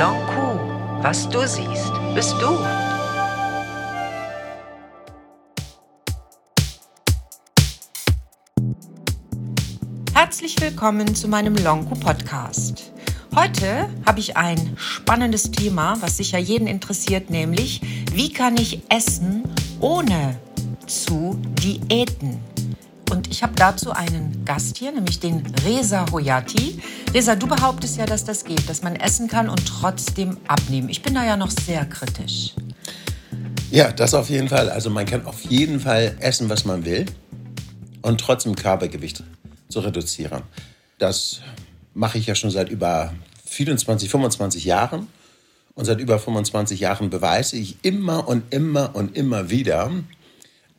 Blanc Coup. Was du siehst, bist du. Herzlich willkommen zu meinem Lonku Podcast. Heute habe ich ein spannendes Thema, was sicher jeden interessiert, nämlich wie kann ich essen ohne zu diäten? Und ich habe dazu einen Gast hier, nämlich den Reza Hoyati. Reza, du behauptest ja, dass das geht, dass man essen kann und trotzdem abnehmen. Ich bin da ja noch sehr kritisch. Ja, das auf jeden Fall. Also man kann auf jeden Fall essen, was man will und trotzdem Körpergewicht zu reduzieren. Das mache ich ja schon seit über 24, 25 Jahren. Und seit über 25 Jahren beweise ich immer und immer und immer wieder,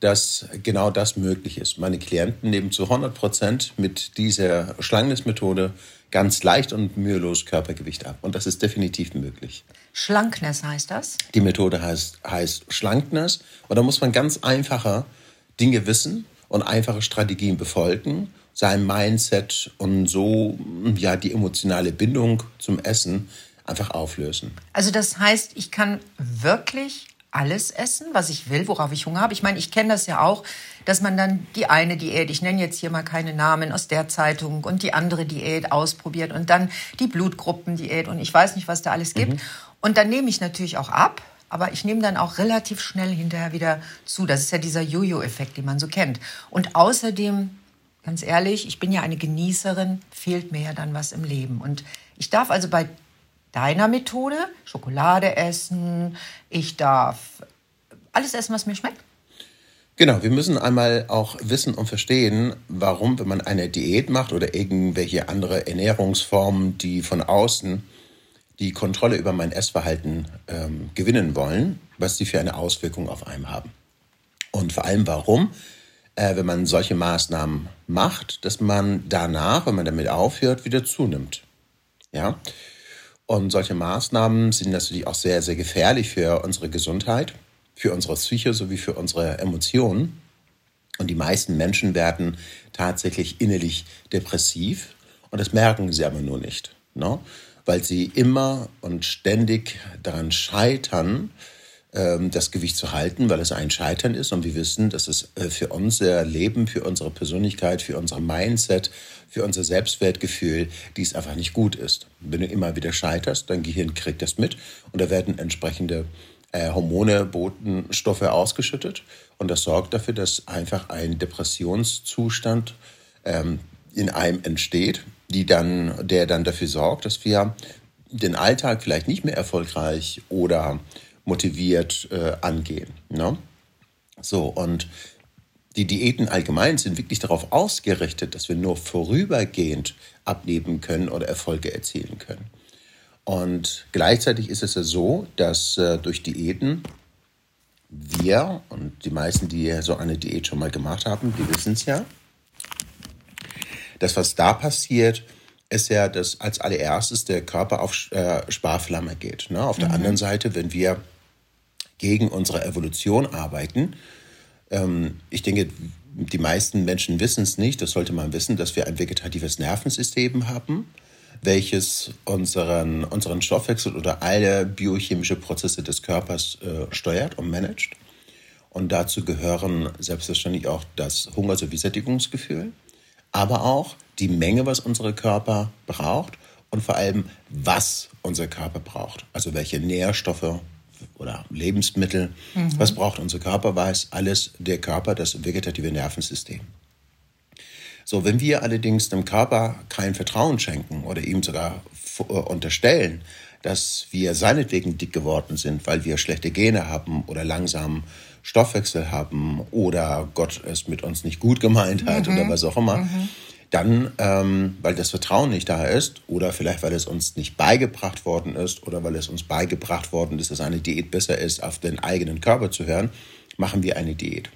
dass genau das möglich ist. Meine Klienten nehmen zu 100 Prozent mit dieser Schlankness-Methode ganz leicht und mühelos Körpergewicht ab. Und das ist definitiv möglich. Schlankness heißt das? Die Methode heißt, heißt Schlankness. Und da muss man ganz einfache Dinge wissen und einfache Strategien befolgen, sein Mindset und so ja die emotionale Bindung zum Essen einfach auflösen. Also das heißt, ich kann wirklich alles essen, was ich will, worauf ich Hunger habe. Ich meine, ich kenne das ja auch, dass man dann die eine Diät, ich nenne jetzt hier mal keine Namen aus der Zeitung, und die andere Diät ausprobiert und dann die Blutgruppendiät und ich weiß nicht, was da alles gibt. Mhm. Und dann nehme ich natürlich auch ab, aber ich nehme dann auch relativ schnell hinterher wieder zu. Das ist ja dieser Jojo-Effekt, den man so kennt. Und außerdem, ganz ehrlich, ich bin ja eine Genießerin, fehlt mir ja dann was im Leben. Und ich darf also bei deiner Methode Schokolade essen, ich darf alles essen, was mir schmeckt. Genau, wir müssen einmal auch wissen und verstehen, warum, wenn man eine Diät macht oder irgendwelche andere Ernährungsformen, die von außen die Kontrolle über mein Essverhalten ähm, gewinnen wollen, was die für eine Auswirkung auf einen haben. Und vor allem warum, äh, wenn man solche Maßnahmen macht, dass man danach, wenn man damit aufhört, wieder zunimmt. Ja, und solche Maßnahmen sind natürlich auch sehr, sehr gefährlich für unsere Gesundheit, für unsere Psyche sowie für unsere Emotionen. Und die meisten Menschen werden tatsächlich innerlich depressiv und das merken sie aber nur nicht, ne? weil sie immer und ständig daran scheitern, das Gewicht zu halten, weil es ein Scheitern ist. Und wir wissen, dass es äh, für unser Leben, für unsere Persönlichkeit, für unser Mindset, für unser Selbstwertgefühl, dies einfach nicht gut ist. Wenn du immer wieder scheiterst, dein Gehirn kriegt das mit und da werden entsprechende äh, Hormone, Botenstoffe ausgeschüttet. Und das sorgt dafür, dass einfach ein Depressionszustand ähm, in einem entsteht, die dann, der dann dafür sorgt, dass wir den Alltag vielleicht nicht mehr erfolgreich oder motiviert äh, angehen. Ne? So, und die Diäten allgemein sind wirklich darauf ausgerichtet, dass wir nur vorübergehend abnehmen können oder Erfolge erzielen können. Und gleichzeitig ist es ja so, dass äh, durch Diäten wir und die meisten, die so eine Diät schon mal gemacht haben, die wissen es ja, dass was da passiert, ist ja, dass als allererstes der Körper auf äh, Sparflamme geht. Ne? Auf mhm. der anderen Seite, wenn wir gegen unsere Evolution arbeiten. Ähm, ich denke, die meisten Menschen wissen es nicht, das sollte man wissen, dass wir ein vegetatives Nervensystem haben, welches unseren, unseren Stoffwechsel oder alle biochemische Prozesse des Körpers äh, steuert und managt. Und dazu gehören selbstverständlich auch das Hunger- sowie Sättigungsgefühl, aber auch die Menge, was unser Körper braucht und vor allem, was unser Körper braucht. Also welche Nährstoffe oder Lebensmittel. Mhm. Was braucht unser Körper? Weiß alles der Körper, das vegetative Nervensystem. So, wenn wir allerdings dem Körper kein Vertrauen schenken oder ihm sogar äh, unterstellen, dass wir seinetwegen dick geworden sind, weil wir schlechte Gene haben oder langsamen Stoffwechsel haben oder Gott es mit uns nicht gut gemeint hat mhm. oder was auch immer, mhm dann, ähm, weil das Vertrauen nicht da ist oder vielleicht, weil es uns nicht beigebracht worden ist oder weil es uns beigebracht worden ist, dass eine Diät besser ist, auf den eigenen Körper zu hören, machen wir eine Diät.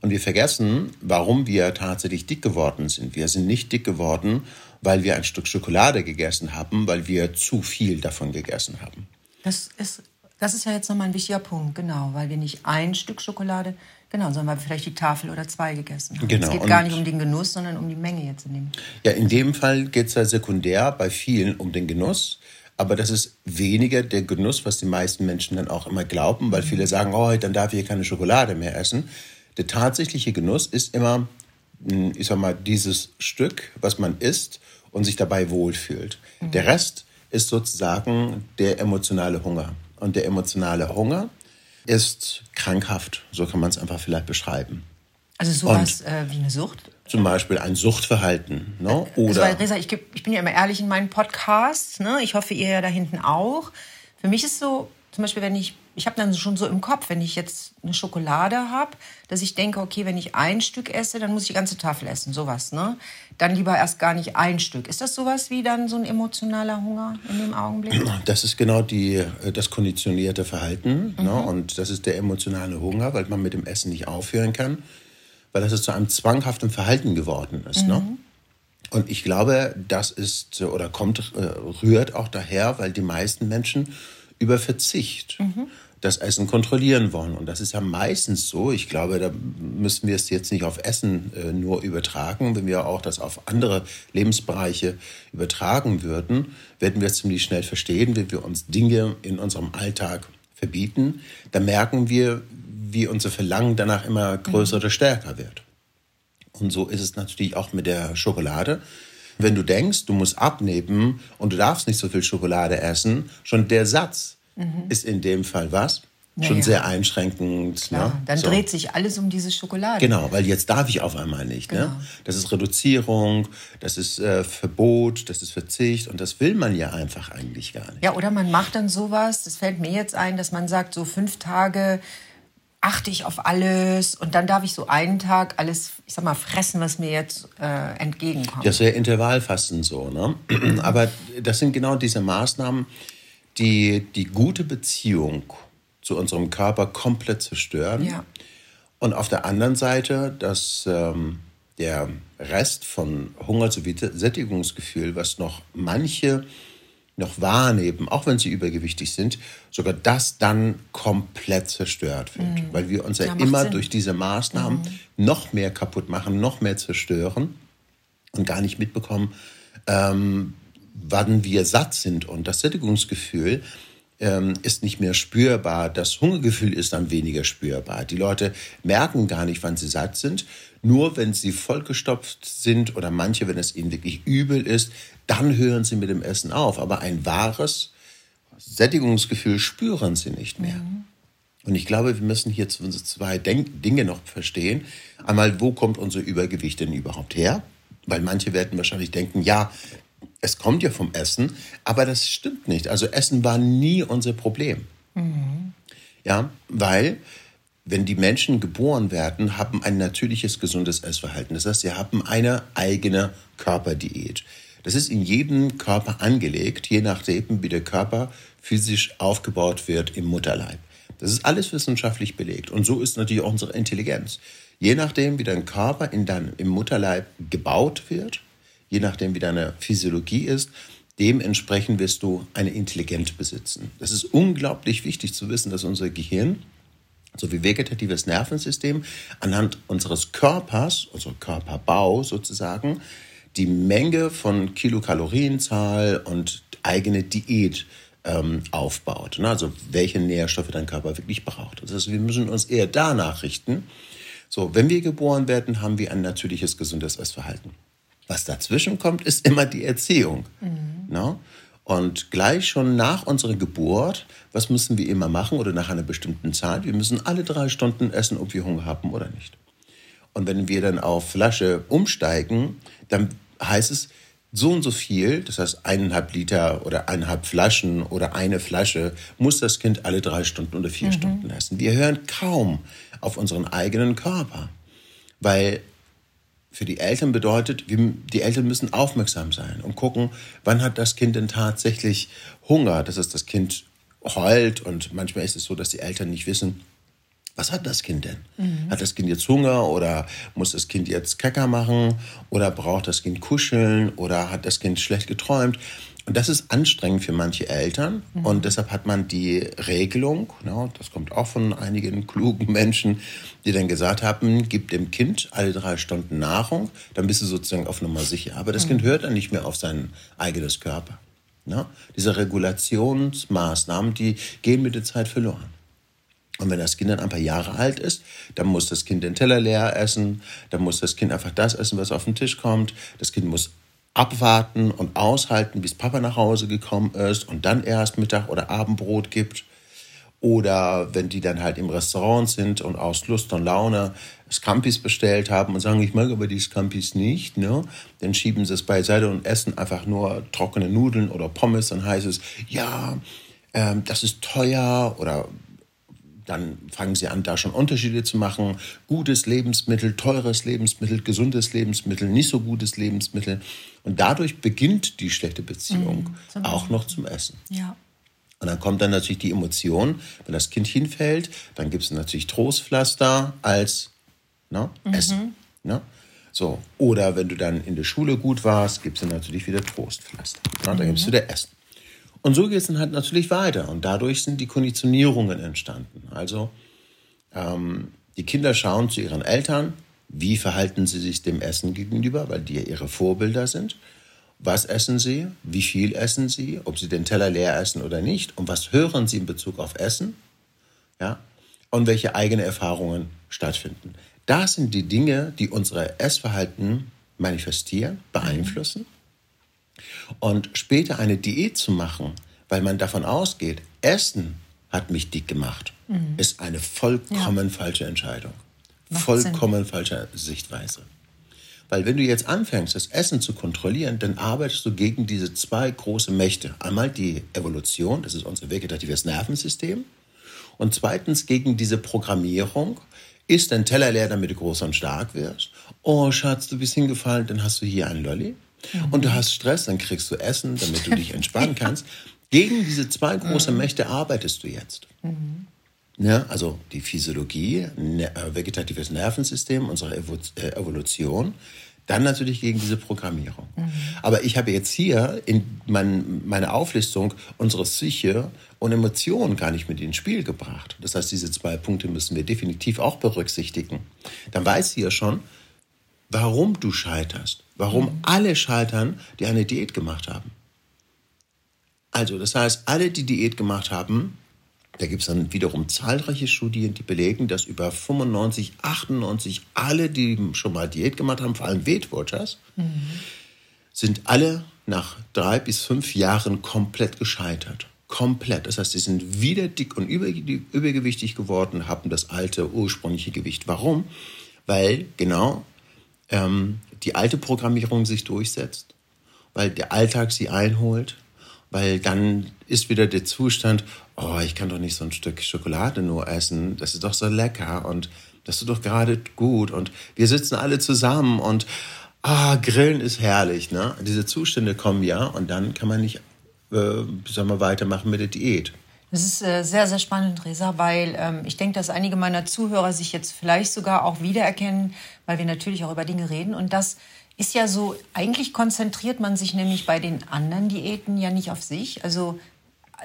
Und wir vergessen, warum wir tatsächlich dick geworden sind. Wir sind nicht dick geworden, weil wir ein Stück Schokolade gegessen haben, weil wir zu viel davon gegessen haben. Das ist, das ist ja jetzt nochmal ein wichtiger Punkt, genau, weil wir nicht ein Stück Schokolade Genau, sondern weil wir vielleicht die Tafel oder zwei gegessen haben. Genau. Es geht und gar nicht um den Genuss, sondern um die Menge jetzt in dem. Ja, in dem Fall geht es ja sekundär bei vielen um den Genuss. aber das ist weniger der Genuss, was die meisten Menschen dann auch immer glauben, weil viele sagen, oh, dann darf ich keine Schokolade mehr essen. Der tatsächliche Genuss ist immer, hm, ich sag mal, dieses Stück, was man isst und sich dabei wohlfühlt. Mhm. Der Rest ist sozusagen der emotionale Hunger. Und der emotionale Hunger ist krankhaft, so kann man es einfach vielleicht beschreiben. Also sowas äh, wie eine Sucht? Zum Beispiel ein Suchtverhalten. Ne? Also, Oder also, Resa, ich, ich, bin ja immer ehrlich in meinen Podcasts. Ne? Ich hoffe, ihr ja da hinten auch. Für mich ist so, zum Beispiel, wenn ich, ich habe dann schon so im Kopf, wenn ich jetzt eine Schokolade habe, dass ich denke, okay, wenn ich ein Stück esse, dann muss ich die ganze Tafel essen, sowas, ne? Dann lieber erst gar nicht ein Stück. Ist das sowas wie dann so ein emotionaler Hunger in dem Augenblick? Das ist genau die, äh, das konditionierte Verhalten, ne? mhm. ne? Und das ist der emotionale Hunger, weil man mit dem Essen nicht aufhören kann, weil das zu einem zwanghaften Verhalten geworden ist, ne? mhm. ne? Und ich glaube, das ist oder kommt, äh, rührt auch daher, weil die meisten Menschen über Verzicht mhm. Das Essen kontrollieren wollen. Und das ist ja meistens so. Ich glaube, da müssen wir es jetzt nicht auf Essen äh, nur übertragen. Wenn wir auch das auf andere Lebensbereiche übertragen würden, werden wir ziemlich schnell verstehen, wenn wir uns Dinge in unserem Alltag verbieten. Da merken wir, wie unser Verlangen danach immer größer mhm. oder stärker wird. Und so ist es natürlich auch mit der Schokolade. Wenn du denkst, du musst abnehmen und du darfst nicht so viel Schokolade essen, schon der Satz mhm. ist in dem Fall was? Naja. Schon sehr einschränkend. Klar, ne? Dann so. dreht sich alles um diese Schokolade. Genau, weil jetzt darf ich auf einmal nicht. Ne? Genau. Ne? Das ist Reduzierung, das ist äh, Verbot, das ist Verzicht und das will man ja einfach eigentlich gar nicht. Ja, oder man macht dann sowas, das fällt mir jetzt ein, dass man sagt, so fünf Tage achte ich auf alles und dann darf ich so einen Tag alles, ich sag mal, fressen, was mir jetzt äh, entgegenkommt. Das ist ja Intervallfasten so, ne? Aber das sind genau diese Maßnahmen, die die gute Beziehung zu unserem Körper komplett zerstören. Ja. Und auf der anderen Seite, dass ähm, der Rest von Hunger sowie Sättigungsgefühl, was noch manche noch wahrnehmen, auch wenn sie übergewichtig sind, sogar das dann komplett zerstört wird. Mhm. Weil wir uns ja, ja immer Sinn. durch diese Maßnahmen mhm. noch mehr kaputt machen, noch mehr zerstören und gar nicht mitbekommen, ähm, wann wir satt sind. Und das Sättigungsgefühl ähm, ist nicht mehr spürbar. Das Hungergefühl ist dann weniger spürbar. Die Leute merken gar nicht, wann sie satt sind. Nur wenn sie vollgestopft sind oder manche, wenn es ihnen wirklich übel ist, dann hören sie mit dem Essen auf. Aber ein wahres Sättigungsgefühl spüren sie nicht mehr. Mhm. Und ich glaube, wir müssen hier zwei Dinge noch verstehen. Einmal, wo kommt unser Übergewicht denn überhaupt her? Weil manche werden wahrscheinlich denken, ja, es kommt ja vom Essen, aber das stimmt nicht. Also Essen war nie unser Problem. Mhm. Ja, weil wenn die Menschen geboren werden, haben ein natürliches, gesundes Essverhalten. Das heißt, sie haben eine eigene Körperdiät. Das ist in jedem Körper angelegt, je nachdem, wie der Körper physisch aufgebaut wird im Mutterleib. Das ist alles wissenschaftlich belegt. Und so ist natürlich auch unsere Intelligenz. Je nachdem, wie dein Körper in dein, im Mutterleib gebaut wird, je nachdem, wie deine Physiologie ist, dementsprechend wirst du eine Intelligenz besitzen. Das ist unglaublich wichtig zu wissen, dass unser Gehirn sowie vegetatives Nervensystem anhand unseres Körpers, unser Körperbau sozusagen, die Menge von Kilokalorienzahl und eigene Diät ähm, aufbaut. Ne? Also welche Nährstoffe dein Körper wirklich braucht. Das heißt, wir müssen uns eher danach richten. So, wenn wir geboren werden, haben wir ein natürliches, gesundes Essverhalten. Was dazwischen kommt, ist immer die Erziehung. Mhm. Ne? Und gleich schon nach unserer Geburt, was müssen wir immer machen oder nach einer bestimmten Zeit? Wir müssen alle drei Stunden essen, ob wir Hunger haben oder nicht. Und wenn wir dann auf Flasche umsteigen, dann heißt es so und so viel, das heißt eineinhalb Liter oder eineinhalb Flaschen oder eine Flasche, muss das Kind alle drei Stunden oder vier mhm. Stunden essen. Wir hören kaum auf unseren eigenen Körper, weil für die Eltern bedeutet, die Eltern müssen aufmerksam sein und gucken, wann hat das Kind denn tatsächlich Hunger, dass es das Kind heult und manchmal ist es so, dass die Eltern nicht wissen, was hat das Kind denn? Mhm. Hat das Kind jetzt Hunger oder muss das Kind jetzt Kacker machen oder braucht das Kind kuscheln oder hat das Kind schlecht geträumt? Und das ist anstrengend für manche Eltern mhm. und deshalb hat man die Regelung, ja, das kommt auch von einigen klugen Menschen, die dann gesagt haben, gib dem Kind alle drei Stunden Nahrung, dann bist du sozusagen auf Nummer sicher. Aber das mhm. Kind hört dann nicht mehr auf sein eigenes Körper. Ne? Diese Regulationsmaßnahmen, die gehen mit der Zeit verloren. Und wenn das Kind dann ein paar Jahre alt ist, dann muss das Kind den Teller leer essen, dann muss das Kind einfach das essen, was auf den Tisch kommt. Das Kind muss abwarten und aushalten, bis Papa nach Hause gekommen ist und dann erst Mittag- oder Abendbrot gibt. Oder wenn die dann halt im Restaurant sind und aus Lust und Laune Scampis bestellt haben und sagen, ich mag aber die Scampis nicht, ne? dann schieben sie es beiseite und essen einfach nur trockene Nudeln oder Pommes. Dann heißt es, ja, ähm, das ist teuer oder dann fangen sie an, da schon Unterschiede zu machen. Gutes Lebensmittel, teures Lebensmittel, gesundes Lebensmittel, nicht so gutes Lebensmittel. Und dadurch beginnt die schlechte Beziehung mhm, auch noch zum Essen. Ja. Und dann kommt dann natürlich die Emotion, wenn das Kind hinfällt, dann gibt es natürlich Trostpflaster als ne, mhm. Essen. Ne? So. Oder wenn du dann in der Schule gut warst, gibt es dann natürlich wieder Trostpflaster. Ne? Dann gibt es mhm. wieder Essen. Und so geht es dann halt natürlich weiter. Und dadurch sind die Konditionierungen entstanden. Also ähm, die Kinder schauen zu ihren Eltern, wie verhalten sie sich dem Essen gegenüber, weil die ja ihre Vorbilder sind. Was essen sie? Wie viel essen sie? Ob sie den Teller leer essen oder nicht? Und was hören sie in Bezug auf Essen? Ja? Und welche eigene Erfahrungen stattfinden. Das sind die Dinge, die unser Essverhalten manifestieren, beeinflussen. Und später eine Diät zu machen, weil man davon ausgeht, Essen hat mich dick gemacht, mhm. ist eine vollkommen ja. falsche Entscheidung. Macht vollkommen Sinn. falsche Sichtweise. Weil wenn du jetzt anfängst, das Essen zu kontrollieren, dann arbeitest du gegen diese zwei große Mächte. Einmal die Evolution, das ist unser vegetatives Nervensystem. Und zweitens gegen diese Programmierung, isst dein Teller leer, damit du groß und stark wirst. Oh, Schatz, du bist hingefallen, dann hast du hier einen Lolli. Mhm. Und du hast Stress, dann kriegst du Essen, damit du dich entspannen kannst. Gegen diese zwei große mhm. Mächte arbeitest du jetzt. Mhm. Ja, also die Physiologie, ne, äh, vegetatives Nervensystem, unsere äh, Evolution, dann natürlich gegen diese Programmierung. Mhm. Aber ich habe jetzt hier in mein, meine Auflistung unsere Psyche und Emotionen gar nicht mit ins Spiel gebracht. Das heißt, diese zwei Punkte müssen wir definitiv auch berücksichtigen. Dann weißt du ja schon, warum du scheiterst. Warum mhm. alle scheitern, die eine Diät gemacht haben. Also, das heißt, alle, die Diät gemacht haben, da gibt es dann wiederum zahlreiche Studien, die belegen, dass über 95, 98 alle, die schon mal Diät gemacht haben, vor allem Weight Watchers, mhm. sind alle nach drei bis fünf Jahren komplett gescheitert. Komplett. Das heißt, sie sind wieder dick und übergewichtig geworden, haben das alte ursprüngliche Gewicht. Warum? Weil genau ähm, die alte Programmierung sich durchsetzt, weil der Alltag sie einholt, weil dann ist wieder der Zustand, oh, ich kann doch nicht so ein Stück Schokolade nur essen, das ist doch so lecker und das ist doch gerade gut und wir sitzen alle zusammen und ah, Grillen ist herrlich, ne? Diese Zustände kommen ja und dann kann man nicht, äh, sagen wir, weitermachen mit der Diät. Das ist äh, sehr, sehr spannend, Resa, weil ähm, ich denke, dass einige meiner Zuhörer sich jetzt vielleicht sogar auch wiedererkennen, weil wir natürlich auch über Dinge reden. Und das ist ja so, eigentlich konzentriert man sich nämlich bei den anderen Diäten ja nicht auf sich, also,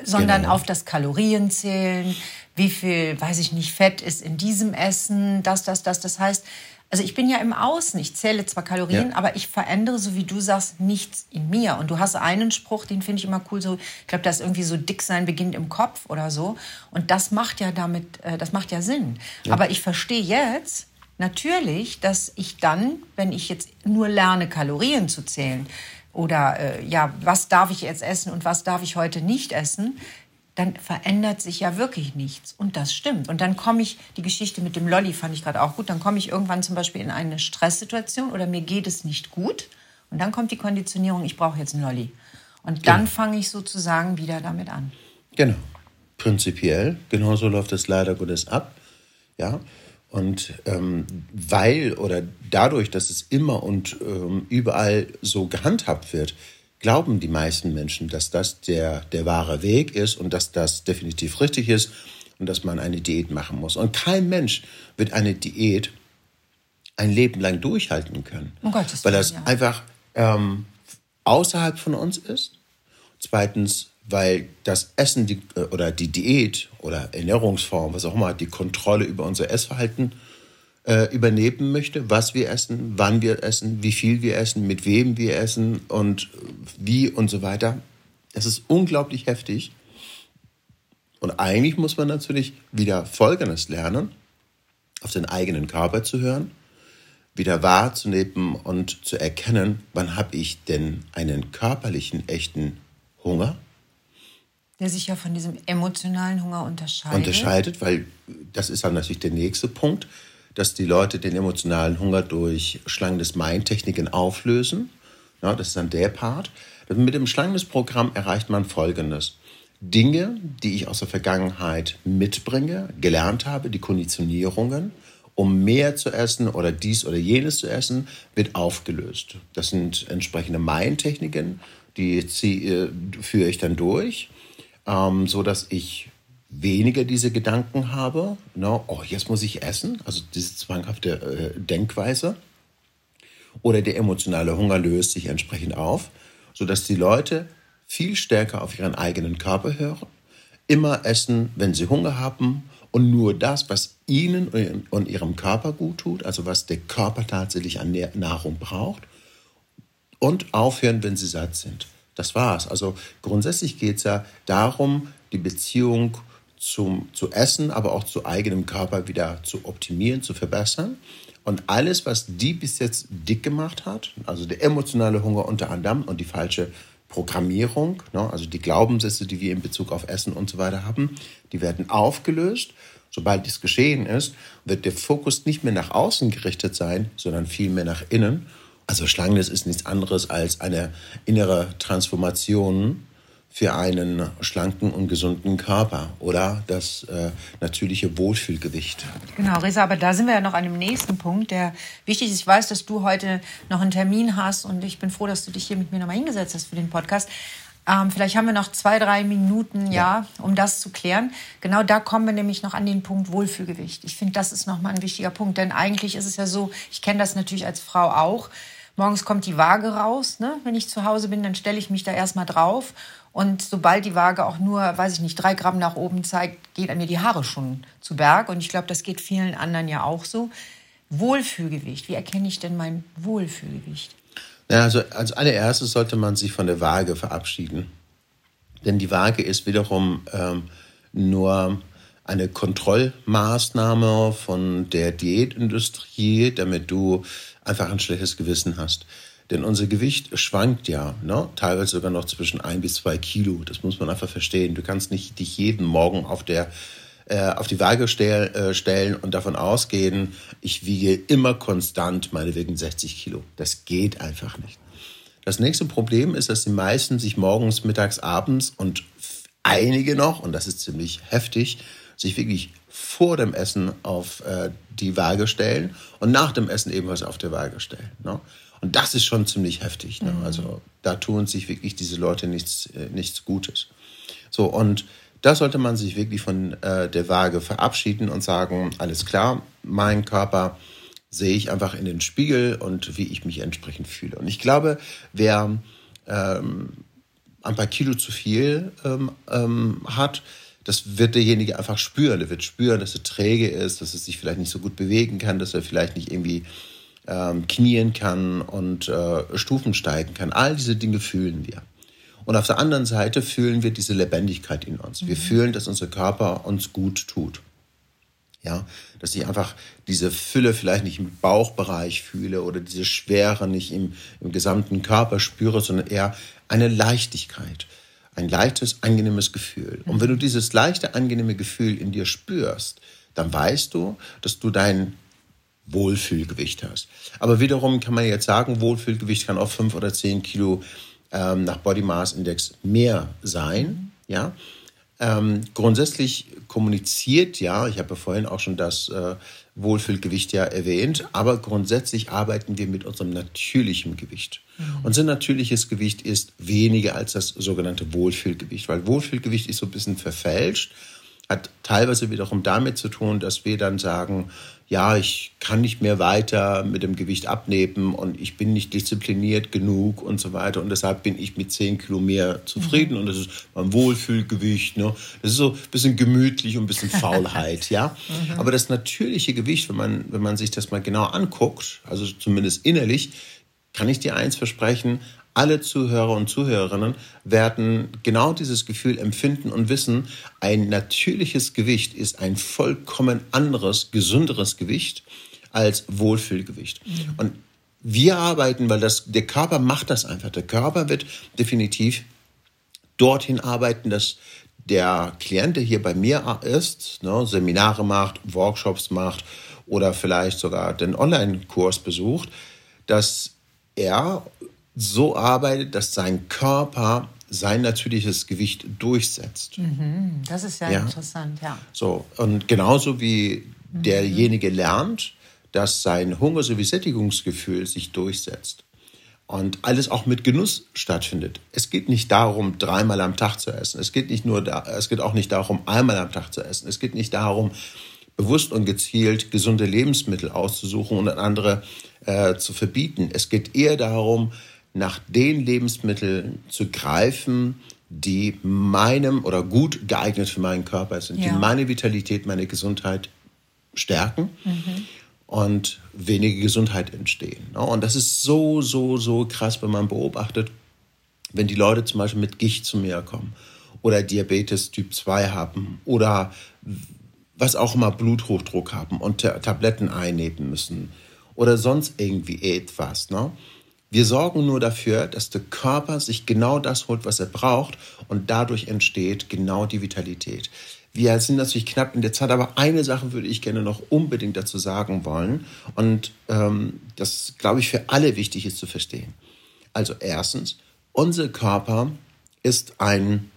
sondern genau. auf das Kalorienzählen, wie viel, weiß ich nicht, Fett ist in diesem Essen, das, das, das. Das heißt, also ich bin ja im Außen, ich zähle zwar Kalorien, ja. aber ich verändere, so wie du sagst, nichts in mir. Und du hast einen Spruch, den finde ich immer cool, so, ich glaube, das ist irgendwie so dick sein beginnt im Kopf oder so. Und das macht ja damit, äh, das macht ja Sinn. Ja. Aber ich verstehe jetzt natürlich, dass ich dann, wenn ich jetzt nur lerne, Kalorien zu zählen, oder äh, ja, was darf ich jetzt essen und was darf ich heute nicht essen, dann verändert sich ja wirklich nichts. Und das stimmt. Und dann komme ich, die Geschichte mit dem Lolli fand ich gerade auch gut, dann komme ich irgendwann zum Beispiel in eine Stresssituation oder mir geht es nicht gut. Und dann kommt die Konditionierung, ich brauche jetzt einen Lolli. Und dann genau. fange ich sozusagen wieder damit an. Genau. Prinzipiell, genauso läuft es leider Gottes ab. Ja. Und ähm, weil oder dadurch, dass es immer und ähm, überall so gehandhabt wird, glauben die meisten Menschen, dass das der, der wahre Weg ist und dass das definitiv richtig ist und dass man eine Diät machen muss. Und kein Mensch wird eine Diät ein Leben lang durchhalten können, oh Gott, weil das ja. einfach ähm, außerhalb von uns ist. Zweitens, weil das Essen die, äh, oder die Diät oder Ernährungsform, was auch immer, die Kontrolle über unser Essverhalten äh, übernehmen möchte, was wir essen, wann wir essen, wie viel wir essen, mit wem wir essen und wie und so weiter. Das ist unglaublich heftig. Und eigentlich muss man natürlich wieder Folgendes lernen, auf den eigenen Körper zu hören, wieder wahrzunehmen und zu erkennen, wann habe ich denn einen körperlichen, echten Hunger. Der sich ja von diesem emotionalen Hunger unterscheidet. Unterscheidet, weil das ist dann natürlich der nächste Punkt, dass die Leute den emotionalen Hunger durch Schlangen des Main-Techniken auflösen. Ja, das ist dann der Part. Mit dem Schlangendes-Programm erreicht man Folgendes. Dinge, die ich aus der Vergangenheit mitbringe, gelernt habe, die Konditionierungen, um mehr zu essen oder dies oder jenes zu essen, wird aufgelöst. Das sind entsprechende Main-Techniken, die ziehe, führe ich dann durch, ähm, so dass ich weniger diese Gedanken habe. No, oh, jetzt muss ich essen, also diese zwanghafte äh, Denkweise. Oder der emotionale Hunger löst sich entsprechend auf, sodass die Leute viel stärker auf ihren eigenen Körper hören, immer essen, wenn sie Hunger haben und nur das, was ihnen und ihrem Körper gut tut, also was der Körper tatsächlich an Nahrung braucht und aufhören, wenn sie satt sind. Das war's. Also grundsätzlich geht es ja darum, die Beziehung zum, zu Essen, aber auch zu eigenem Körper wieder zu optimieren, zu verbessern. Und alles, was die bis jetzt dick gemacht hat, also der emotionale Hunger unter anderem und die falsche Programmierung, ne, also die Glaubenssätze, die wir in Bezug auf Essen und so weiter haben, die werden aufgelöst. Sobald dies geschehen ist, wird der Fokus nicht mehr nach außen gerichtet sein, sondern vielmehr nach innen. Also Schlangenless ist nichts anderes als eine innere Transformation für einen schlanken und gesunden Körper oder das äh, natürliche Wohlfühlgewicht. Genau, Resa, aber da sind wir ja noch an dem nächsten Punkt, der wichtig ist. Ich weiß, dass du heute noch einen Termin hast und ich bin froh, dass du dich hier mit mir nochmal hingesetzt hast für den Podcast. Ähm, vielleicht haben wir noch zwei, drei Minuten, ja. ja, um das zu klären. Genau da kommen wir nämlich noch an den Punkt Wohlfühlgewicht. Ich finde, das ist nochmal ein wichtiger Punkt, denn eigentlich ist es ja so, ich kenne das natürlich als Frau auch. Morgens kommt die Waage raus, ne? wenn ich zu Hause bin, dann stelle ich mich da erstmal drauf und sobald die Waage auch nur, weiß ich nicht, drei Gramm nach oben zeigt, geht an mir die Haare schon zu Berg. Und ich glaube, das geht vielen anderen ja auch so. Wohlfühlgewicht. Wie erkenne ich denn mein Wohlfühlgewicht? Ja, also als allererstes sollte man sich von der Waage verabschieden. Denn die Waage ist wiederum ähm, nur eine Kontrollmaßnahme von der Diätindustrie, damit du einfach ein schlechtes Gewissen hast. Denn unser Gewicht schwankt ja, ne? teilweise sogar noch zwischen ein bis zwei Kilo. Das muss man einfach verstehen. Du kannst nicht dich jeden Morgen auf der äh, auf die Waage stell, äh, stellen und davon ausgehen, ich wiege immer konstant meinetwegen 60 Kilo. Das geht einfach nicht. Das nächste Problem ist, dass die meisten sich morgens, mittags, abends und einige noch, und das ist ziemlich heftig, sich wirklich vor dem Essen auf äh, die Waage stellen und nach dem Essen ebenfalls auf der Waage stellen. Ne? Und das ist schon ziemlich heftig. Ne? Mhm. Also da tun sich wirklich diese Leute nichts, äh, nichts Gutes. So, und da sollte man sich wirklich von äh, der Waage verabschieden und sagen, alles klar, mein Körper sehe ich einfach in den Spiegel und wie ich mich entsprechend fühle. Und ich glaube, wer ähm, ein paar Kilo zu viel ähm, ähm, hat, das wird derjenige einfach spüren. Er wird spüren, dass er träge ist, dass er sich vielleicht nicht so gut bewegen kann, dass er vielleicht nicht irgendwie ähm, knien kann und äh, Stufen steigen kann. All diese Dinge fühlen wir. Und auf der anderen Seite fühlen wir diese Lebendigkeit in uns. Wir mhm. fühlen, dass unser Körper uns gut tut. Ja, dass ich einfach diese Fülle vielleicht nicht im Bauchbereich fühle oder diese Schwere nicht im, im gesamten Körper spüre, sondern eher eine Leichtigkeit, ein leichtes, angenehmes Gefühl. Und wenn du dieses leichte, angenehme Gefühl in dir spürst, dann weißt du, dass du dein Wohlfühlgewicht hast. Aber wiederum kann man jetzt sagen, Wohlfühlgewicht kann auch fünf oder zehn Kilo ähm, nach Body Mass Index mehr sein. Ja. Ähm, grundsätzlich kommuniziert ja, ich habe ja vorhin auch schon das äh, Wohlfühlgewicht ja erwähnt, aber grundsätzlich arbeiten wir mit unserem natürlichen Gewicht. Mhm. Unser natürliches Gewicht ist weniger als das sogenannte Wohlfühlgewicht, weil Wohlfühlgewicht ist so ein bisschen verfälscht, hat teilweise wiederum damit zu tun, dass wir dann sagen, ja, ich kann nicht mehr weiter mit dem Gewicht abnehmen und ich bin nicht diszipliniert genug und so weiter. Und deshalb bin ich mit 10 Kilo mehr zufrieden mhm. und das ist mein Wohlfühlgewicht. Ne? Das ist so ein bisschen gemütlich und ein bisschen Faulheit, ja. Mhm. Aber das natürliche Gewicht, wenn man, wenn man sich das mal genau anguckt, also zumindest innerlich, kann ich dir eins versprechen, alle Zuhörer und Zuhörerinnen werden genau dieses Gefühl empfinden und wissen, ein natürliches Gewicht ist ein vollkommen anderes, gesünderes Gewicht als Wohlfühlgewicht. Mhm. Und wir arbeiten, weil das, der Körper macht das einfach. Der Körper wird definitiv dorthin arbeiten, dass der Klient, der hier bei mir ist, ne, Seminare macht, Workshops macht oder vielleicht sogar den Online-Kurs besucht, dass er so arbeitet, dass sein Körper sein natürliches Gewicht durchsetzt. Mhm, das ist ja, ja, interessant, ja. So, und genauso wie mhm. derjenige lernt, dass sein Hunger sowie Sättigungsgefühl sich durchsetzt und alles auch mit Genuss stattfindet. Es geht nicht darum, dreimal am Tag zu essen. Es geht nicht nur da, es geht auch nicht darum, einmal am Tag zu essen. Es geht nicht darum, bewusst und gezielt gesunde Lebensmittel auszusuchen und an andere äh, zu verbieten. Es geht eher darum, nach den Lebensmitteln zu greifen, die meinem oder gut geeignet für meinen Körper sind, ja. die meine Vitalität, meine Gesundheit stärken. Mhm und weniger Gesundheit entstehen. Und das ist so, so, so krass, wenn man beobachtet, wenn die Leute zum Beispiel mit Gicht zu mir kommen oder Diabetes Typ 2 haben oder was auch immer Bluthochdruck haben und Tabletten einnehmen müssen oder sonst irgendwie etwas. Ne? Wir sorgen nur dafür, dass der Körper sich genau das holt, was er braucht und dadurch entsteht genau die Vitalität. Wir sind natürlich knapp in der Zeit, aber eine Sache würde ich gerne noch unbedingt dazu sagen wollen. Und ähm, das, glaube ich, für alle wichtig ist zu verstehen. Also erstens, unser Körper ist ein,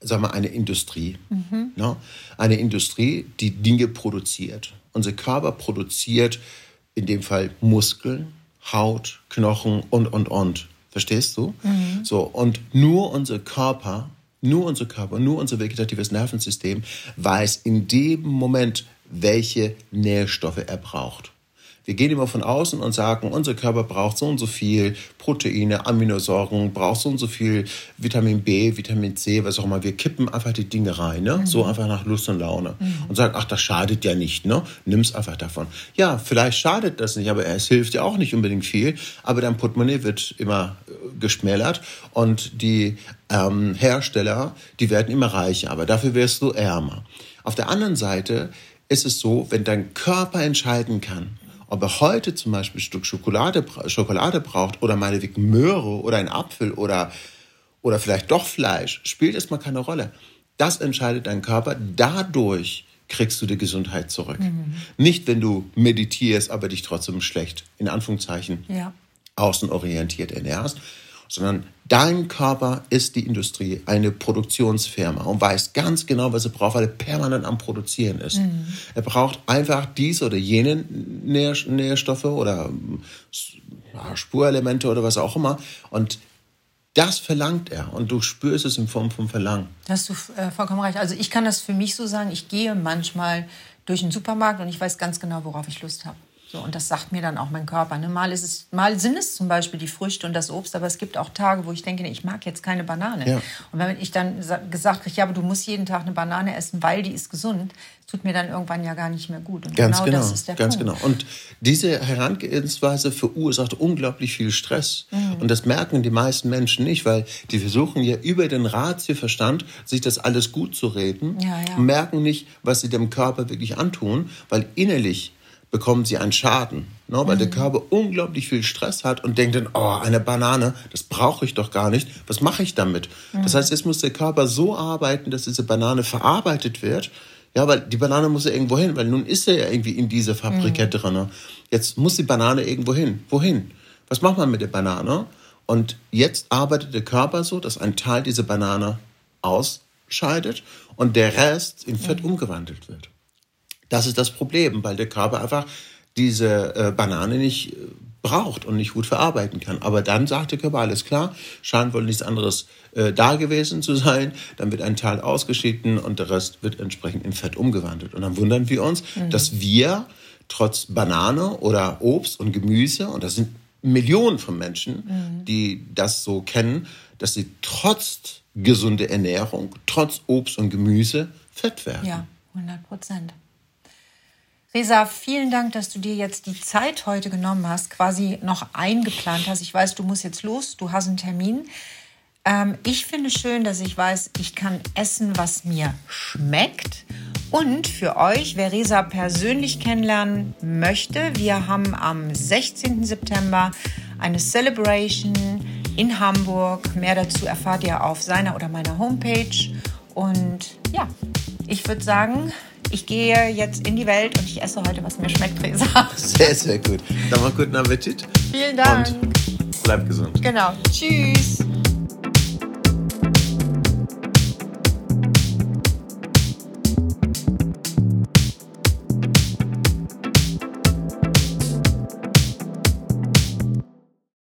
sagen wir, eine Industrie. Mhm. Ne? Eine Industrie, die Dinge produziert. Unser Körper produziert in dem Fall Muskeln, Haut, Knochen und, und, und. Verstehst du? Mhm. So, und nur unser Körper nur unser Körper, nur unser vegetatives Nervensystem weiß in dem Moment, welche Nährstoffe er braucht. Wir gehen immer von außen und sagen, unser Körper braucht so und so viel Proteine, Aminosäuren, braucht so und so viel Vitamin B, Vitamin C, was auch immer. Wir kippen einfach die Dinge rein, ne? Mhm. so einfach nach Lust und Laune. Mhm. Und sagen, ach, das schadet ja nicht, ne? nimm's einfach davon. Ja, vielleicht schadet das nicht, aber es hilft ja auch nicht unbedingt viel. Aber dein Portemonnaie wird immer äh, geschmälert und die ähm, Hersteller, die werden immer reicher, aber dafür wirst du ärmer. Auf der anderen Seite ist es so, wenn dein Körper entscheiden kann, ob er heute zum Beispiel ein Stück Schokolade, Schokolade braucht oder meinetwegen Möhre oder ein Apfel oder, oder vielleicht doch Fleisch, spielt erstmal keine Rolle. Das entscheidet dein Körper. Dadurch kriegst du die Gesundheit zurück. Mhm. Nicht, wenn du meditierst, aber dich trotzdem schlecht, in Anführungszeichen, ja. außenorientiert ernährst, sondern dein Körper ist die Industrie, eine Produktionsfirma und weiß ganz genau, was er braucht, weil er permanent am Produzieren ist. Mhm. Er braucht einfach diese oder jene Nährstoffe oder Spurelemente oder was auch immer und das verlangt er und du spürst es in Form von Verlangen. Da hast du äh, vollkommen recht. Also ich kann das für mich so sagen, ich gehe manchmal durch den Supermarkt und ich weiß ganz genau, worauf ich Lust habe. So, und das sagt mir dann auch mein Körper. Ne? Mal, ist es, mal sind es zum Beispiel die Früchte und das Obst, aber es gibt auch Tage, wo ich denke, nee, ich mag jetzt keine Banane. Ja. Und wenn ich dann gesagt kriege, ja, aber du musst jeden Tag eine Banane essen, weil die ist gesund, tut mir dann irgendwann ja gar nicht mehr gut. Und ganz genau, genau das ist der ganz Punkt. genau. Und diese Herangehensweise verursacht unglaublich viel Stress. Mhm. Und das merken die meisten Menschen nicht, weil die versuchen ja über den Ratioverstand, sich das alles gut zu reden, ja, ja. merken nicht, was sie dem Körper wirklich antun, weil innerlich bekommen sie einen Schaden, ne, weil mhm. der Körper unglaublich viel Stress hat und denkt dann, oh, eine Banane, das brauche ich doch gar nicht, was mache ich damit? Mhm. Das heißt, jetzt muss der Körper so arbeiten, dass diese Banane verarbeitet wird, ja, weil die Banane muss ja irgendwo hin, weil nun ist er ja irgendwie in dieser Fabrikette mhm. drin. Jetzt muss die Banane irgendwo hin. Wohin? Was macht man mit der Banane? Und jetzt arbeitet der Körper so, dass ein Teil dieser Banane ausscheidet und der Rest in Fett mhm. umgewandelt wird. Das ist das Problem, weil der Körper einfach diese äh, Banane nicht äh, braucht und nicht gut verarbeiten kann. Aber dann sagt der Körper, alles klar, scheint wohl nichts anderes äh, da gewesen zu sein. Dann wird ein Teil ausgeschieden und der Rest wird entsprechend in Fett umgewandelt. Und dann wundern wir uns, mhm. dass wir trotz Banane oder Obst und Gemüse, und das sind Millionen von Menschen, mhm. die das so kennen, dass sie trotz gesunde Ernährung, trotz Obst und Gemüse fett werden. Ja, 100 Prozent. Resa, vielen Dank, dass du dir jetzt die Zeit heute genommen hast, quasi noch eingeplant hast. Ich weiß, du musst jetzt los, du hast einen Termin. Ähm, ich finde schön, dass ich weiß, ich kann essen, was mir schmeckt. Und für euch, wer Resa persönlich kennenlernen möchte, wir haben am 16. September eine Celebration in Hamburg. Mehr dazu erfahrt ihr auf seiner oder meiner Homepage. Und ja, ich würde sagen, ich gehe jetzt in die Welt und ich esse heute, was mir schmeckt, Resa. Sehr, sehr gut. Dann mal guten Appetit. Vielen Dank. Und bleib gesund. Genau. Tschüss.